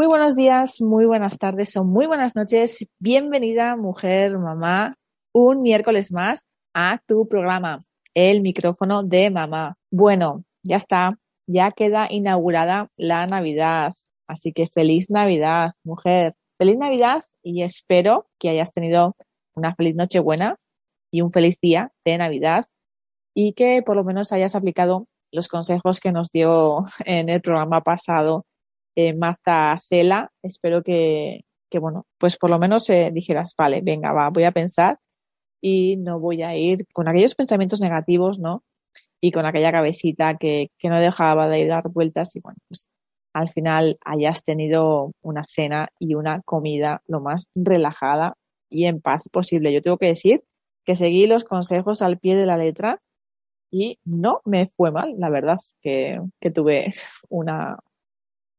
Muy buenos días, muy buenas tardes o muy buenas noches. Bienvenida, mujer, mamá, un miércoles más a tu programa, el micrófono de mamá. Bueno, ya está, ya queda inaugurada la Navidad. Así que feliz Navidad, mujer. Feliz Navidad y espero que hayas tenido una feliz Nochebuena y un feliz día de Navidad y que por lo menos hayas aplicado los consejos que nos dio en el programa pasado eh, Marta Cela. Espero que, bueno, pues por lo menos eh, dijeras, vale, venga, va, voy a pensar y no voy a ir con aquellos pensamientos negativos, ¿no? Y con aquella cabecita que, que no dejaba de dar vueltas y bueno, pues al final hayas tenido una cena y una comida lo más relajada y en paz posible. Yo tengo que decir que seguí los consejos al pie de la letra y no me fue mal, la verdad, que, que tuve una,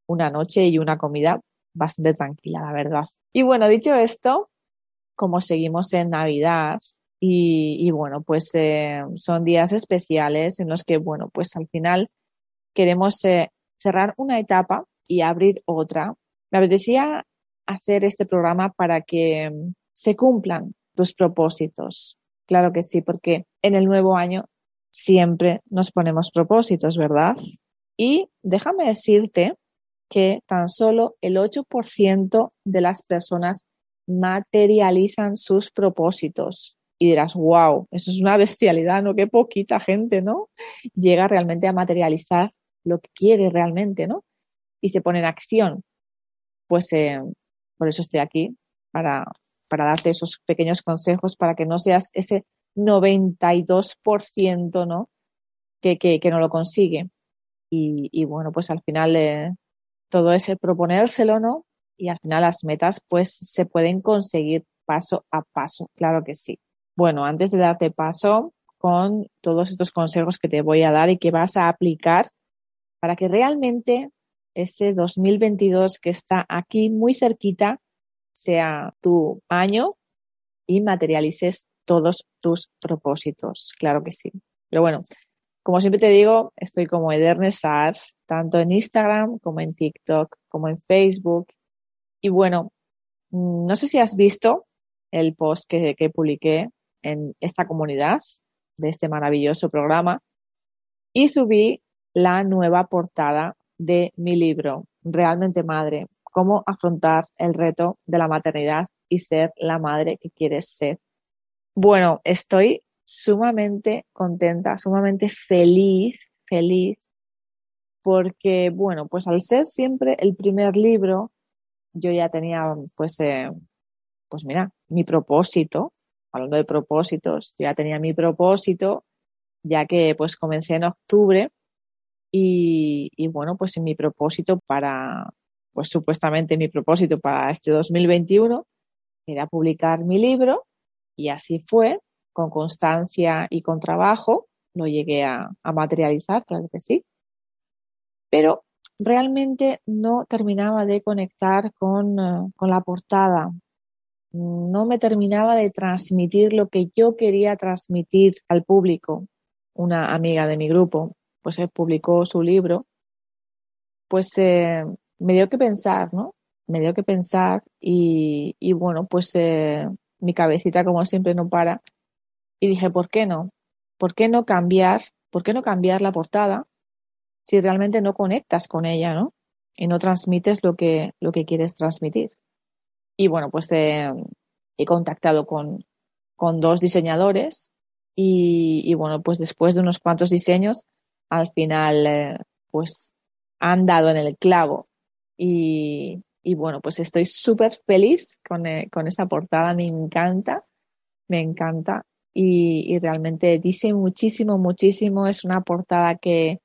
una noche y una comida bastante tranquila, la verdad. Y bueno, dicho esto, como seguimos en Navidad y, bueno, pues eh, son días especiales en los que, bueno, pues al final queremos eh, cerrar una etapa y abrir otra. Me apetecía hacer este programa para que se cumplan tus propósitos. Claro que sí, porque en el nuevo año siempre nos ponemos propósitos, ¿verdad? Y déjame decirte que tan solo el 8% de las personas materializan sus propósitos. Y dirás, wow, eso es una bestialidad, ¿no? Qué poquita gente, ¿no? Llega realmente a materializar lo que quiere realmente, ¿no? Y se pone en acción. Pues eh, por eso estoy aquí, para, para darte esos pequeños consejos para que no seas ese 92%, ¿no? Que, que, no lo consigue. Y, y bueno, pues al final eh, todo es el proponérselo, ¿no? Y al final las metas pues se pueden conseguir paso a paso, claro que sí. Bueno, antes de darte paso con todos estos consejos que te voy a dar y que vas a aplicar para que realmente ese 2022 que está aquí muy cerquita sea tu año y materialices todos tus propósitos, claro que sí. Pero bueno, como siempre te digo, estoy como Edernes Sars, tanto en Instagram como en TikTok, como en Facebook. Y bueno, mm, no sé si has visto el post que, que publiqué en esta comunidad de este maravilloso programa y subí la nueva portada de mi libro, Realmente Madre, cómo afrontar el reto de la maternidad y ser la madre que quieres ser. Bueno, estoy sumamente contenta, sumamente feliz, feliz, porque, bueno, pues al ser siempre el primer libro, yo ya tenía, pues, eh, pues mira, mi propósito, hablando de propósitos, ya tenía mi propósito, ya que pues comencé en octubre y, y bueno, pues mi propósito para, pues supuestamente mi propósito para este 2021 era publicar mi libro y así fue con constancia y con trabajo, lo llegué a, materializar, claro que sí, pero realmente no terminaba de conectar con, eh, con la portada, no me terminaba de transmitir lo que yo quería transmitir al público. Una amiga de mi grupo, pues él publicó su libro, pues eh, me dio que pensar, ¿no? Me dio que pensar y, y bueno, pues eh, mi cabecita como siempre no para y dije, ¿por qué no? ¿Por qué no cambiar? ¿Por qué no cambiar la portada? si realmente no conectas con ella, ¿no? Y no transmites lo que, lo que quieres transmitir. Y bueno, pues eh, he contactado con, con dos diseñadores y, bueno, pues después de unos cuantos diseños, al final, eh, pues han dado en el clavo. Y, y bueno, pues estoy súper feliz con, eh, con, esta portada, me encanta, me encanta. Y, y, realmente dice muchísimo, muchísimo. Es una portada que,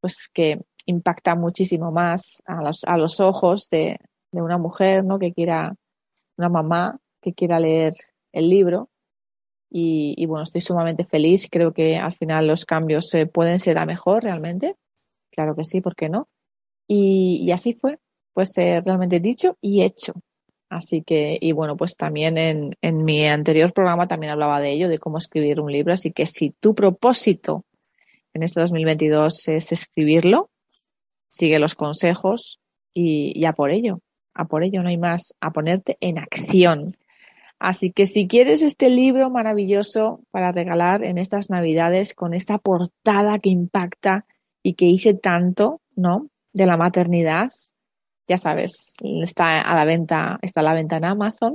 pues que impacta muchísimo más a los, a los ojos de, de una mujer, ¿no? Que quiera, una mamá que quiera leer el libro. Y, bueno, estoy sumamente feliz. Creo que al final los cambios eh, pueden ser a mejor realmente. Claro que sí, ¿por qué no? Y, y así fue, pues eh, realmente dicho y hecho. Así que, y bueno, pues también en, en mi anterior programa también hablaba de ello, de cómo escribir un libro. Así que si tu propósito en este 2022 es escribirlo, sigue los consejos y, y a por ello, a por ello no hay más, a ponerte en acción. Así que si quieres este libro maravilloso para regalar en estas navidades con esta portada que impacta y que hice tanto, ¿no? De la maternidad, ya sabes, está a la venta, está a la venta en Amazon.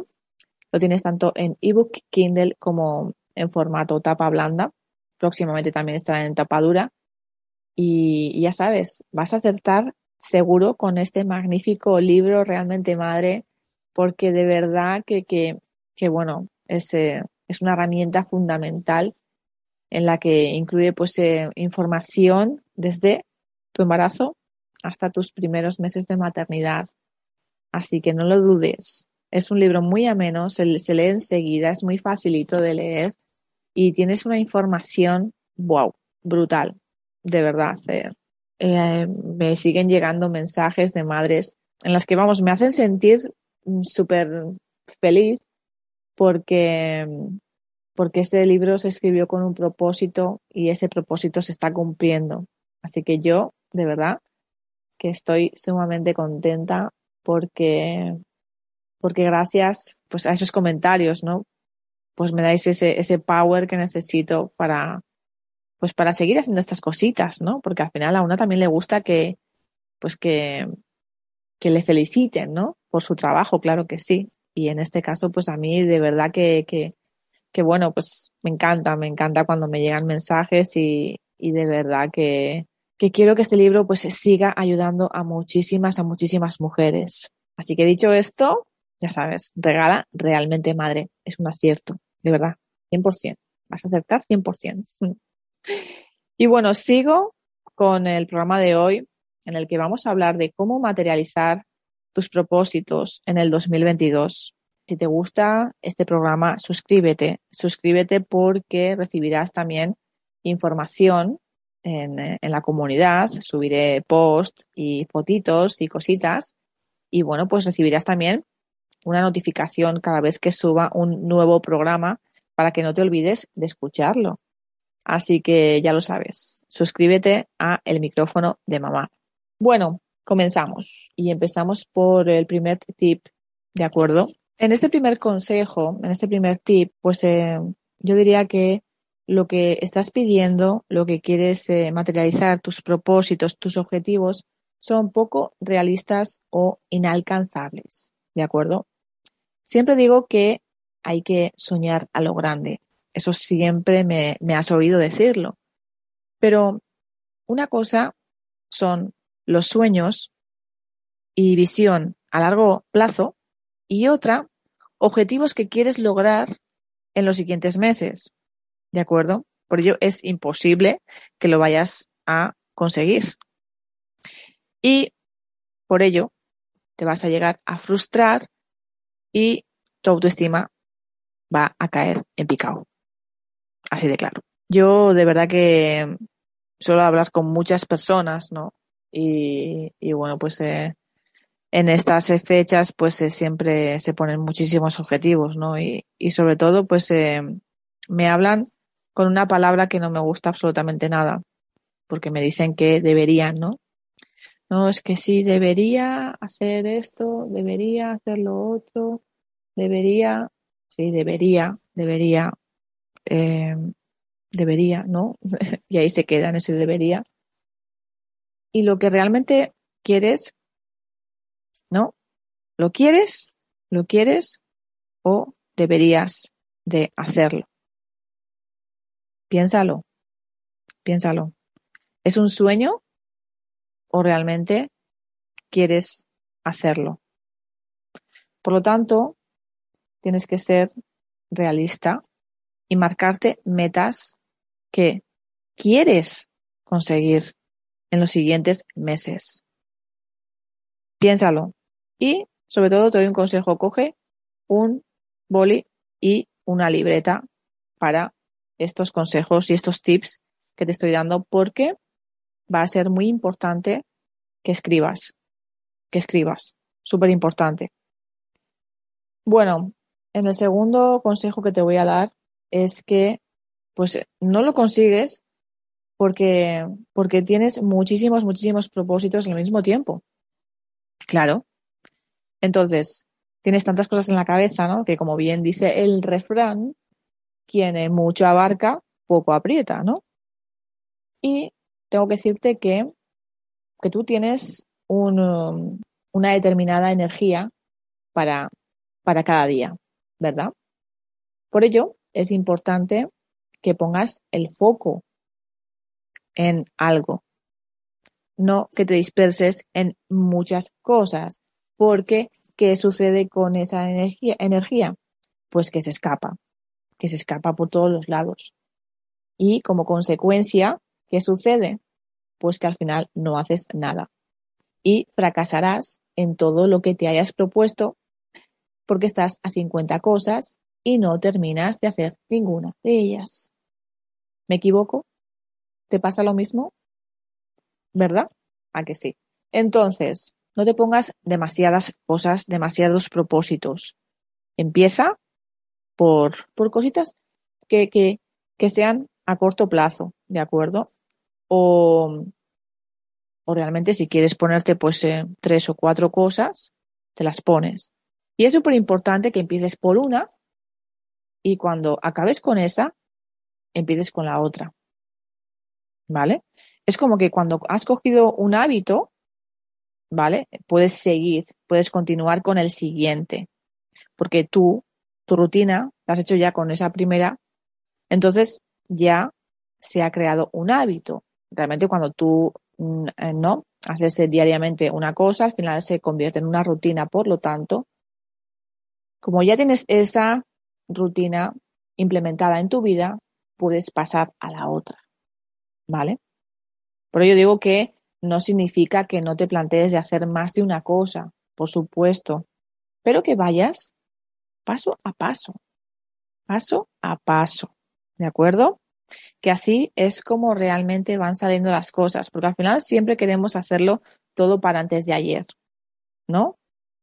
Lo tienes tanto en ebook, Kindle como en formato tapa blanda. Próximamente también estará en tapa dura. Y, ya sabes, vas a acertar seguro con este magnífico libro realmente madre, porque de verdad que, que, que bueno, es, eh, es una herramienta fundamental en la que incluye pues eh, información desde tu embarazo hasta tus primeros meses de maternidad. Así que no lo dudes. Es un libro muy ameno, se, lee enseguida, es muy facilito de leer y tienes una información, wow, brutal, de verdad. Eh, eh, me siguen llegando mensajes de madres en las que, vamos, me hacen sentir súper feliz porque, porque ese libro se escribió con un propósito y ese propósito se está cumpliendo. Así que yo, de verdad, que estoy sumamente contenta porque, porque gracias pues, a esos comentarios, ¿no? Pues me dais ese, ese power que necesito para, pues para seguir haciendo estas cositas, ¿no? Porque al final a una también le gusta que, pues que, que le feliciten, ¿no? Por su trabajo, claro que sí. Y en este caso, pues a mí de verdad que, que, bueno, pues me encanta, me encanta cuando me llegan mensajes y, y de verdad que, que quiero que este libro pues siga ayudando a muchísimas, a muchísimas mujeres. Así que dicho esto, ya sabes, regala realmente madre. Es un acierto, de verdad, 100%. Vas a acertar 100%. Y bueno, sigo con el programa de hoy en el que vamos a hablar de cómo materializar tus propósitos en el 2022. Si te gusta este programa, suscríbete. Suscríbete porque recibirás también información en, en la comunidad, subiré posts y fotitos y cositas. Y bueno, pues recibirás también una notificación cada vez que suba un nuevo programa para que no te olvides de escucharlo. Así que ya lo sabes, suscríbete a El micrófono de mamá. Bueno, comenzamos y empezamos por el primer tip, ¿de acuerdo? En este primer consejo, en este primer tip, pues eh, yo diría que lo que estás pidiendo, lo que quieres eh, materializar, tus propósitos, tus objetivos, son poco realistas o inalcanzables. ¿De acuerdo? Siempre digo que hay que soñar a lo grande. Eso siempre me, me has oído decirlo. Pero una cosa son los sueños y visión a largo plazo y otra, objetivos que quieres lograr en los siguientes meses. ¿De acuerdo? Por ello es imposible que lo vayas a conseguir. Y por ello te vas a llegar a frustrar y tu autoestima va a caer en picado. Así de claro. Yo de verdad que suelo hablar con muchas personas, ¿no? Y, bueno, pues eh, en estas fechas pues eh, siempre se ponen muchísimos objetivos, ¿no? Y, y sobre todo pues eh, me hablan con una palabra que no me gusta absolutamente nada, porque me dicen que deberían, ¿no? No, es que sí, debería hacer esto, debería hacer lo otro, debería, sí, debería, debería, eh, debería, ¿no? y ahí se queda en ese debería. y lo que realmente quieres, ¿no? ¿Lo quieres? ¿Lo quieres? ¿O deberías de hacerlo? Piénsalo, piénsalo. ¿Es un sueño o realmente quieres hacerlo? Por lo tanto, tienes que ser realista y marcarte metas que quieres conseguir en los siguientes meses. Piénsalo. Y sobre todo te doy un consejo, coge un boli y una libreta para estos consejos y estos tips que te estoy dando porque va a ser muy importante que escribas, que escribas, súper importante. Bueno, en el segundo consejo que te voy a dar es que pues no lo consigues porque, porque tienes muchísimos, muchísimos propósitos al mismo tiempo. Claro. Entonces, tienes tantas cosas en la cabeza, ¿no? Que como bien dice el refrán, quien mucho abarca, poco aprieta, ¿no? Y tengo que decirte que, que tú tienes um, una determinada energía para, para cada día, ¿verdad? Por ello, es importante que pongas el foco en algo, no que te disperses en muchas cosas, porque ¿qué sucede con esa energía? energía? Pues que se escapa, que se escapa por todos los lados. Y como consecuencia, ¿qué sucede? Pues que al final no haces nada y fracasarás en todo lo que te hayas propuesto porque estás a 50 cosas y no terminas de hacer ninguna de ellas. ¿Me equivoco? ¿Te pasa lo mismo? ¿Verdad? A que sí. Entonces, no te pongas demasiadas cosas, demasiados propósitos. Empieza por, por cositas que, que, que sean a corto plazo, ¿de acuerdo? O, o realmente si quieres ponerte pues eh, tres o cuatro cosas, te las pones. Y es súper importante que empieces por una y cuando acabes con esa, empieces con la otra. ¿Vale? Es como que cuando has cogido un hábito, ¿vale? Puedes seguir, puedes continuar con el siguiente. Porque tú, tu rutina, la has hecho ya con esa primera, entonces ya se ha creado un hábito. Realmente cuando tú mm, eh, no haces diariamente una cosa, al final se convierte en una rutina. Por lo tanto, como ya tienes esa rutina implementada en tu vida, puedes pasar a la otra. ¿Vale? Por ello digo que no significa que no te plantees de hacer más de una cosa, por supuesto, pero que vayas paso a paso, paso a paso, ¿de acuerdo? Que así es como realmente van saliendo las cosas, porque al final siempre queremos hacerlo todo para antes de ayer, ¿no?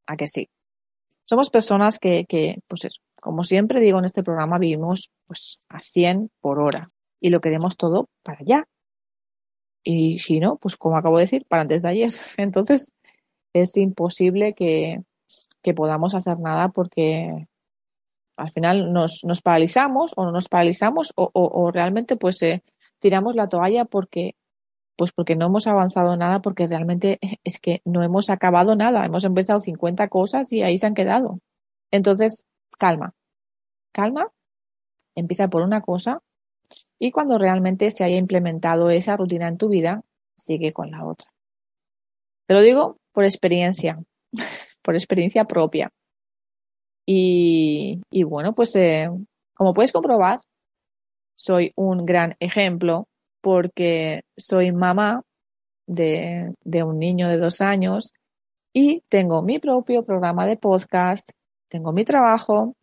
A que sí. Somos personas que, que pues eso, como siempre digo en este programa, vivimos pues a 100 por hora y lo queremos todo para allá. Y si no, pues como acabo de decir, para antes de ayer. Entonces es imposible que, que podamos hacer nada porque al final nos, nos paralizamos o no nos paralizamos o, o, realmente pues eh, tiramos la toalla porque pues porque no hemos avanzado nada, porque realmente es que no hemos acabado nada. Hemos empezado 50 cosas y ahí se han quedado. Entonces, calma, calma, empieza por una cosa y cuando realmente se haya implementado esa rutina en tu vida, sigue con la otra. Te lo digo por experiencia, por experiencia propia. Y, bueno, pues eh, como puedes comprobar, soy un gran ejemplo porque soy mamá de, de un niño de dos años y tengo mi propio programa de podcast, tengo mi trabajo,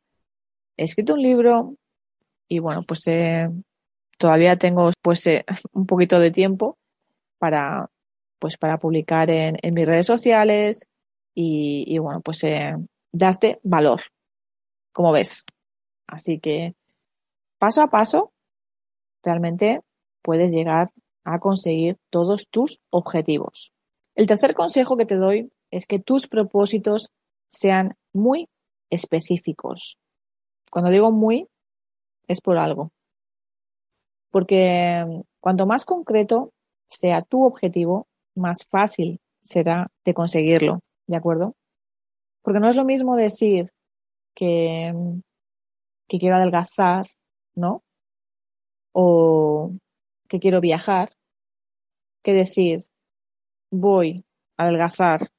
he escrito un libro y bueno, pues eh, todavía tengo pues eh, un poquito de tiempo para pues para publicar en, en mis redes sociales y, y bueno, pues eh, darte valor, como ves. Así que paso a paso, realmente puedes llegar a conseguir todos tus objetivos. El tercer consejo que te doy es que tus propósitos sean muy específicos. Cuando digo muy, es por algo. Porque cuanto más concreto sea tu objetivo, más fácil será de conseguirlo, ¿de acuerdo? Porque no es lo mismo decir que, que quiero adelgazar, ¿no? O que quiero viajar, que decir voy a adelgazar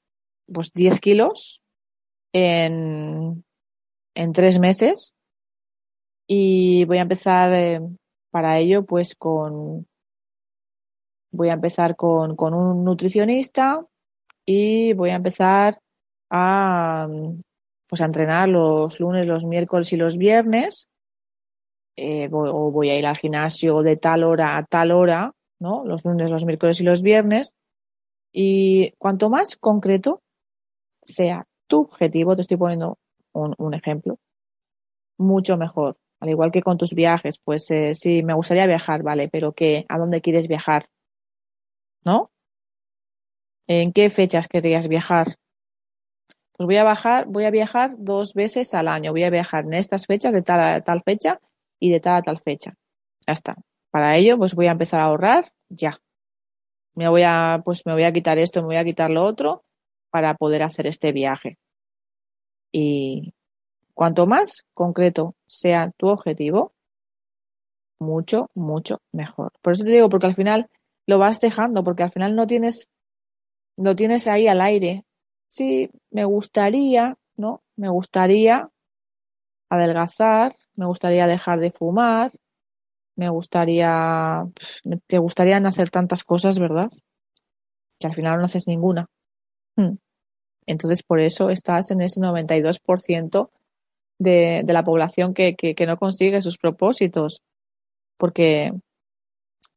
pues 10 kilos en, en tres meses y voy a empezar eh, para ello pues con voy a empezar con, con un nutricionista y voy a empezar a pues a entrenar los lunes, los miércoles y los viernes. Eh, o voy a ir al gimnasio de tal hora a tal hora, ¿no? Los lunes, los miércoles y los viernes. Y cuanto más concreto sea tu objetivo, te estoy poniendo un, un ejemplo, mucho mejor. Al igual que con tus viajes, pues eh, sí, me gustaría viajar, vale, pero ¿qué? ¿A dónde quieres viajar? ¿No? ¿En qué fechas querrías viajar? Pues voy a bajar, voy a viajar dos veces al año. Voy a viajar en estas fechas, de tal a tal fecha y de tal a tal fecha. Ya está. Para ello, pues voy a empezar a ahorrar ya. Me voy a, pues me voy a quitar esto, me voy a quitar lo otro para poder hacer este viaje. Y cuanto más concreto sea tu objetivo, mucho, mucho mejor. Por eso te digo, porque al final lo vas dejando, porque al final no tienes, lo tienes ahí al aire sí, me gustaría, ¿no? Me gustaría adelgazar, me gustaría dejar de fumar, me gustaría, te gustarían hacer tantas cosas, ¿verdad? Que al final no haces ninguna. Hmm. Entonces, por eso estás en ese 92% de, de la población que, que, que no consigue sus propósitos, porque,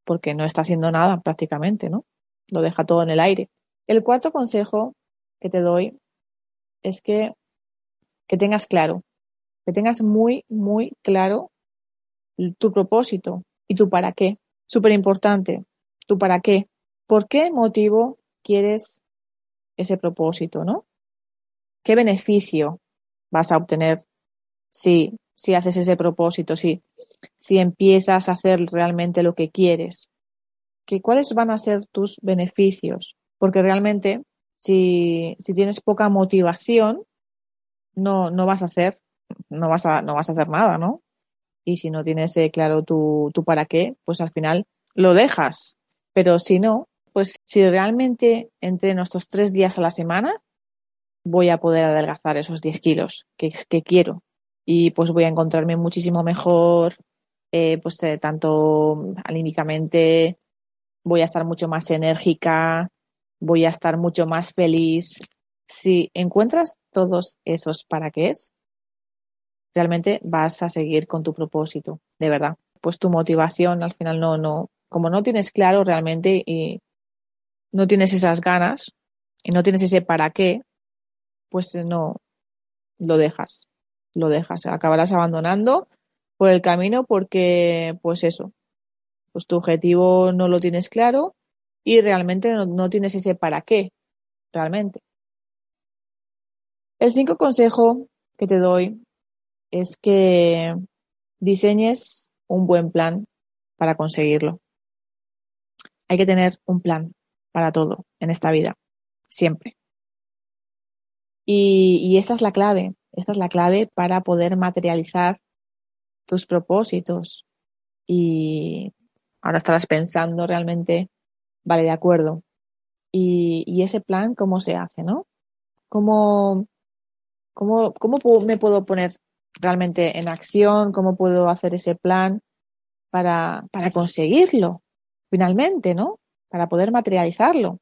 porque no está haciendo nada prácticamente, ¿no? Lo deja todo en el aire. El cuarto consejo que te doy es que, que tengas claro, que tengas muy, muy claro tu propósito y tu para qué. Súper importante, tu para qué. ¿Por qué motivo quieres ese propósito, no? ¿Qué beneficio vas a obtener si, si haces ese propósito, si, si empiezas a hacer realmente lo que quieres? ¿Que, ¿Cuáles van a ser tus beneficios? Porque realmente si, si tienes poca motivación, no, no vas a hacer, no vas a, no vas a hacer nada, ¿no? Y si no tienes eh, claro tu, tu para qué, pues al final lo dejas. Pero si no, pues si realmente entre nuestros tres días a la semana voy a poder adelgazar esos 10 kilos que, que quiero y pues voy a encontrarme muchísimo mejor, eh, pues eh, tanto anímicamente, voy a estar mucho más enérgica, voy a estar mucho más feliz. Si encuentras todos esos para qué es, realmente vas a seguir con tu propósito, de verdad. Pues tu motivación al final no, no, como no tienes claro realmente y no tienes esas ganas y no tienes ese para qué, pues no lo dejas, lo dejas, acabarás abandonando por el camino porque, pues eso, pues tu objetivo no lo tienes claro y realmente no, tienes ese para qué, realmente. El cinco consejo que te doy es que diseñes un buen plan para conseguirlo. Hay que tener un plan para todo en esta vida, siempre. Y, y, esta es la clave, esta es la clave para poder materializar tus propósitos. Y ahora estarás pensando realmente Vale, de acuerdo. Y, y ese plan, ¿cómo se hace, no? ¿Cómo, cómo, cómo me puedo poner realmente en acción? ¿Cómo puedo hacer ese plan para, para conseguirlo finalmente, ¿no? Para poder materializarlo.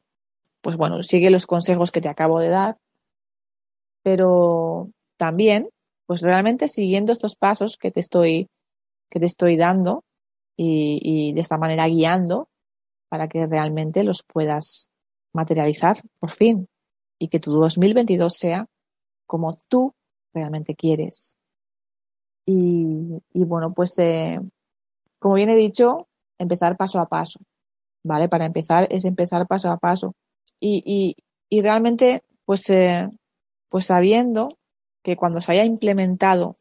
Pues bueno, sigue los consejos que te acabo de dar, pero también, pues realmente siguiendo estos pasos que te estoy, que te estoy dando y, y de esta manera guiando, para que realmente los puedas materializar por fin y que tu 2022 sea como tú realmente quieres. Y, bueno, pues eh, como bien he dicho, empezar paso a paso, ¿vale? Para empezar es empezar paso a paso. Y, y, realmente, pues, eh, pues sabiendo que cuando se haya implementado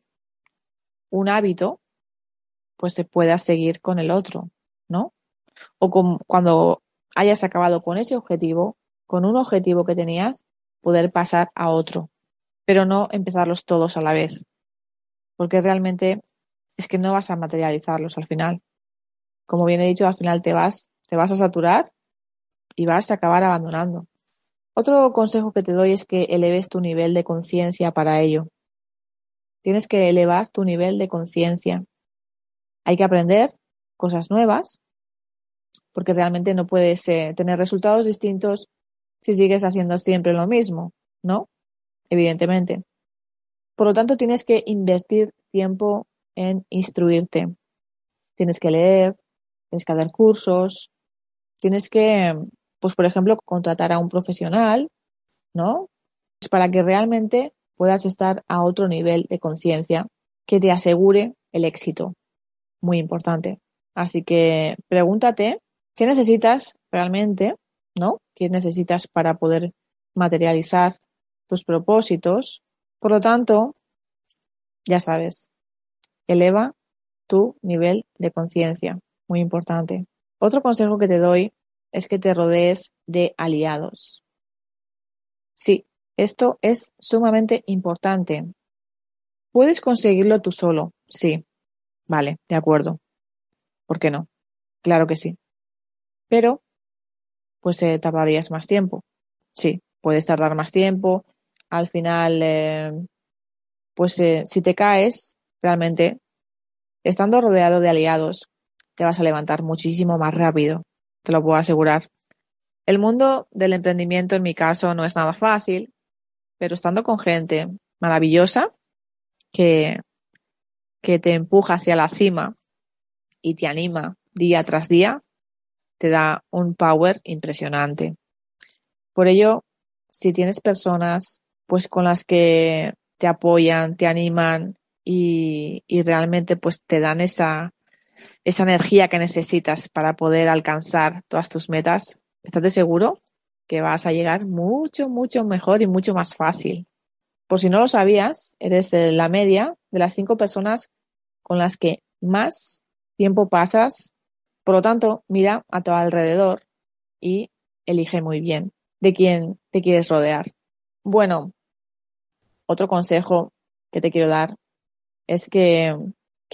un hábito, pues se pueda seguir con el otro, ¿no? O cuando hayas acabado con ese objetivo, con un objetivo que tenías, poder pasar a otro, pero no empezarlos todos a la vez, porque realmente es que no vas a materializarlos al final. Como bien he dicho, al final te vas, te vas a saturar y vas a acabar abandonando. Otro consejo que te doy es que eleves tu nivel de conciencia para ello. Tienes que elevar tu nivel de conciencia. Hay que aprender cosas nuevas, porque realmente no puedes eh, tener resultados distintos si sigues haciendo siempre lo mismo, ¿no? Evidentemente. Por lo tanto, tienes que invertir tiempo en instruirte. Tienes que leer, tienes que dar cursos, tienes que pues por ejemplo, contratar a un profesional, ¿no? Es para que realmente puedas estar a otro nivel de conciencia que te asegure el éxito. Muy importante. Así que pregúntate qué necesitas realmente, ¿no? ¿Qué necesitas para poder materializar tus propósitos? Por lo tanto, ya sabes, eleva tu nivel de conciencia. Muy importante. Otro consejo que te doy es que te rodees de aliados. Sí, esto es sumamente importante. Puedes conseguirlo tú solo, sí. Vale, de acuerdo. ¿Por qué no? Claro que sí. Pero, pues eh, tardarías más tiempo. Sí, puedes tardar más tiempo. Al final, eh, pues eh, si te caes, realmente, estando rodeado de aliados, te vas a levantar muchísimo más rápido te lo puedo asegurar. El mundo del emprendimiento en mi caso no es nada fácil, pero estando con gente maravillosa que, que te empuja hacia la cima y te anima día tras día, te da un power impresionante. Por ello, si tienes personas pues con las que te apoyan, te animan y, y realmente pues te dan esa, esa energía que necesitas para poder alcanzar todas tus metas, estate seguro que vas a llegar mucho, mucho mejor y mucho más fácil. Por si no lo sabías, eres la media de las cinco personas con las que más tiempo pasas. Por lo tanto, mira a tu alrededor y elige muy bien de quién te quieres rodear. Bueno, otro consejo que te quiero dar es que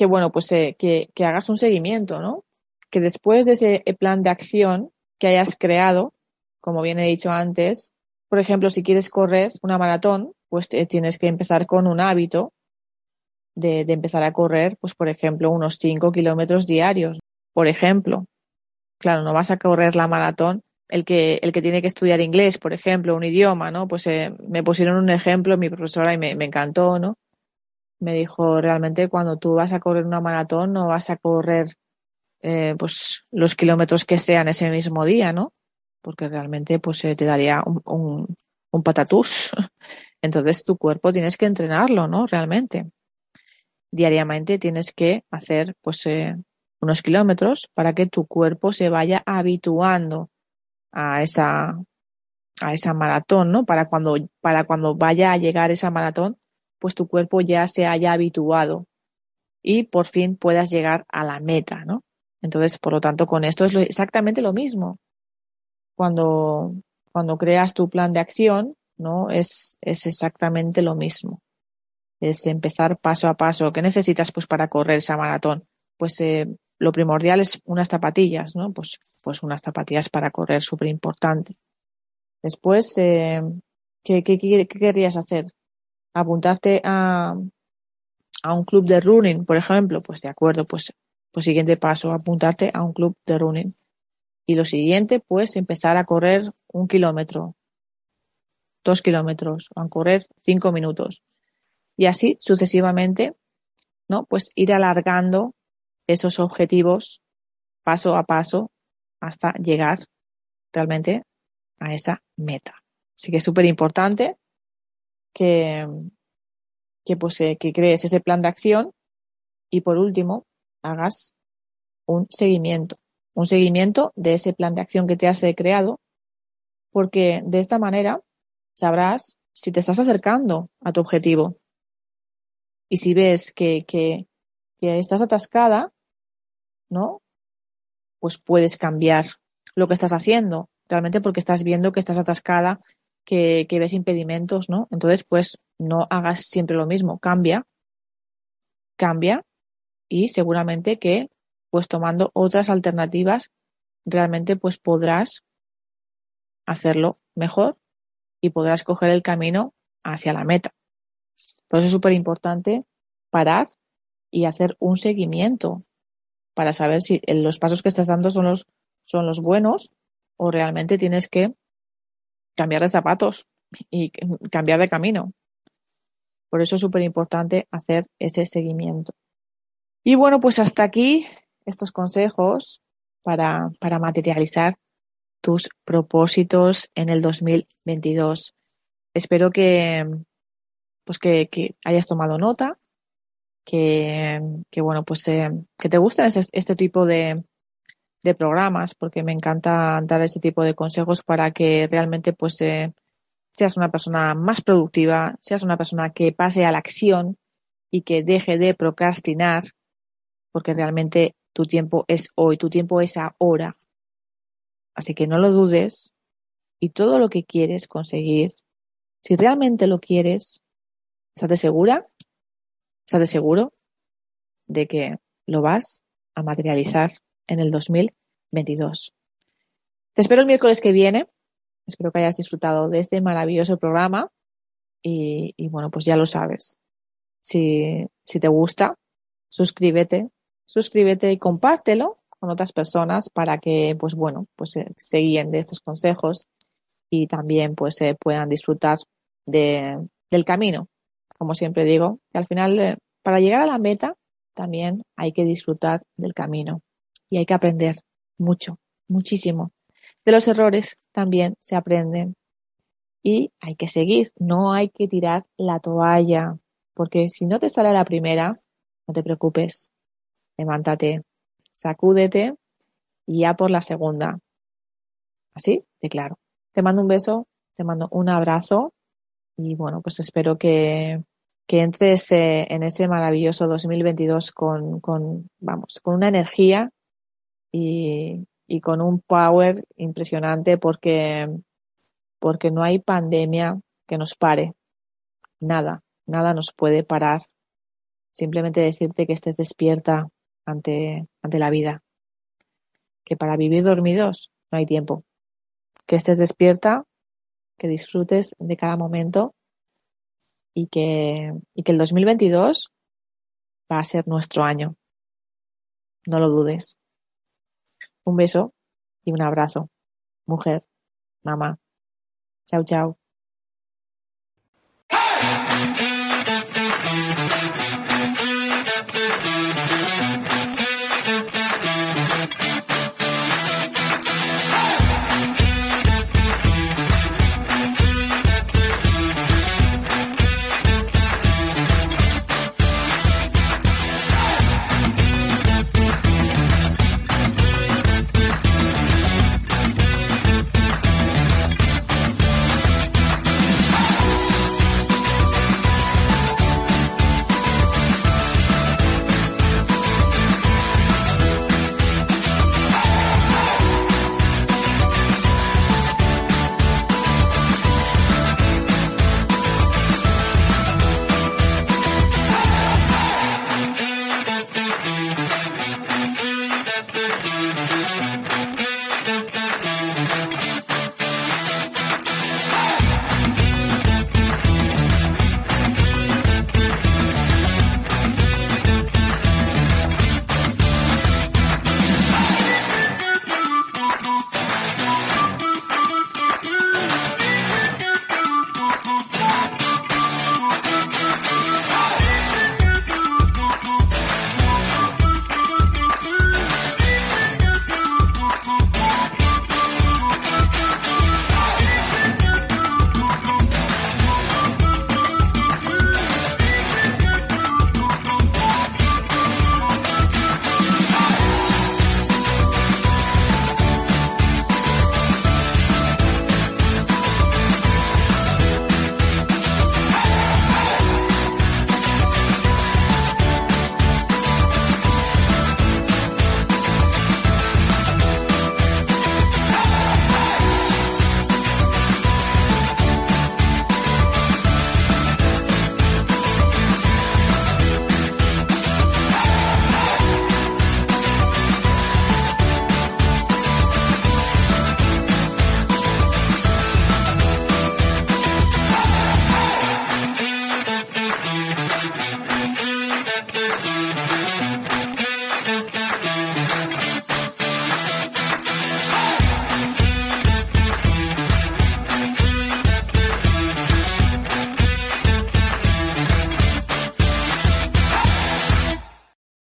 bueno, pues eh, que, hagas un seguimiento, ¿no? Que después de ese plan de acción que hayas creado, como bien he dicho antes, por ejemplo, si quieres correr una maratón, pues tienes que empezar con un hábito de, de, empezar a correr, pues por ejemplo, unos 5 kilómetros diarios. Por ejemplo, claro, no vas a correr la maratón. El que, el que tiene que estudiar inglés, por ejemplo, un idioma, ¿no? Pues eh, me pusieron un ejemplo mi profesora y me, encantó, ¿no? me dijo realmente cuando tú vas a correr una maratón no vas a correr eh, pues los kilómetros que sean ese mismo día, ¿no? Porque realmente pues te daría un, un, un patatús. Entonces tu cuerpo tienes que entrenarlo, ¿no? Realmente. Diariamente tienes que hacer pues eh, unos kilómetros para que tu cuerpo se vaya habituando a esa a esa maratón, ¿no? Para cuando para cuando vaya a llegar esa maratón pues tu cuerpo ya se haya habituado y por fin puedas llegar a la meta, ¿no? Entonces, por lo tanto, con esto es exactamente lo mismo. Cuando, cuando creas tu plan de acción, ¿no? Es, es exactamente lo mismo. Es empezar paso a paso. ¿Qué necesitas pues para correr esa maratón? Pues eh, lo primordial es unas zapatillas, ¿no? Pues, pues unas zapatillas para correr, súper importante. Después, eh, ¿qué, qué, qué querrías hacer? apuntarte a, a un club de running, por ejemplo, pues de acuerdo, pues, pues siguiente paso, apuntarte a un club de running. Y lo siguiente, pues empezar a correr un kilómetro, dos kilómetros, a correr cinco minutos. Y así sucesivamente, ¿no? Pues ir alargando esos objetivos paso a paso hasta llegar realmente a esa meta. Así que es súper importante que, que, pues, eh, que crees ese plan de acción y por último hagas un seguimiento, un seguimiento de ese plan de acción que te has creado, porque de esta manera sabrás si te estás acercando a tu objetivo. Y si ves que, que estás atascada, ¿no? Pues puedes cambiar lo que estás haciendo, realmente porque estás viendo que estás atascada, que, ves impedimentos, ¿no? Entonces, pues no hagas siempre lo mismo, cambia, cambia y seguramente que pues tomando otras alternativas realmente pues podrás hacerlo mejor y podrás coger el camino hacia la meta. Por eso es súper importante parar y hacer un seguimiento para saber si los pasos que estás dando son los, son los buenos o realmente tienes que cambiar de zapatos y cambiar de camino. Por eso es súper importante hacer ese seguimiento. Y bueno, pues hasta aquí estos consejos para, para materializar tus propósitos en el 2022. Espero que, pues que hayas tomado nota, que, bueno, pues eh, que te guste este, este tipo de, de, programas, porque me encanta dar este tipo de consejos para que realmente pues eh, seas una persona más productiva, seas una persona que pase a la acción y que deje de procrastinar, porque realmente tu tiempo es hoy, tu tiempo es ahora. Así que no lo dudes y todo lo que quieres conseguir, si realmente lo quieres, estate segura, estate seguro de que lo vas a materializar en el 2022. Te espero el miércoles que viene. Espero que hayas disfrutado de este maravilloso programa y, bueno, pues ya lo sabes. Si, si te gusta, suscríbete, suscríbete y compártelo con otras personas para que, pues bueno, pues se guíen de estos consejos y también pues eh, puedan disfrutar de, del camino. Como siempre digo, que al final eh, para llegar a la meta también hay que disfrutar del camino y hay que aprender mucho, muchísimo. De los errores también se aprenden y hay que seguir, no hay que tirar la toalla, porque si no te sale la primera, no te preocupes, levántate, sacúdete y ya por la segunda. Así de claro. Te mando un beso, te mando un abrazo y bueno, pues espero que, que entres eh, en ese maravilloso 2022 con, con, vamos, con una energía y, y con un power impresionante porque, porque no hay pandemia que nos pare. Nada, nada nos puede parar. Simplemente decirte que estés despierta, ante, ante la vida. Que para vivir dormidos no hay tiempo. Que estés despierta, que disfrutes de cada momento y que, y que el 2022 va a ser nuestro año. No lo dudes. Un beso y un abrazo. Mujer, mamá. Chao, chao.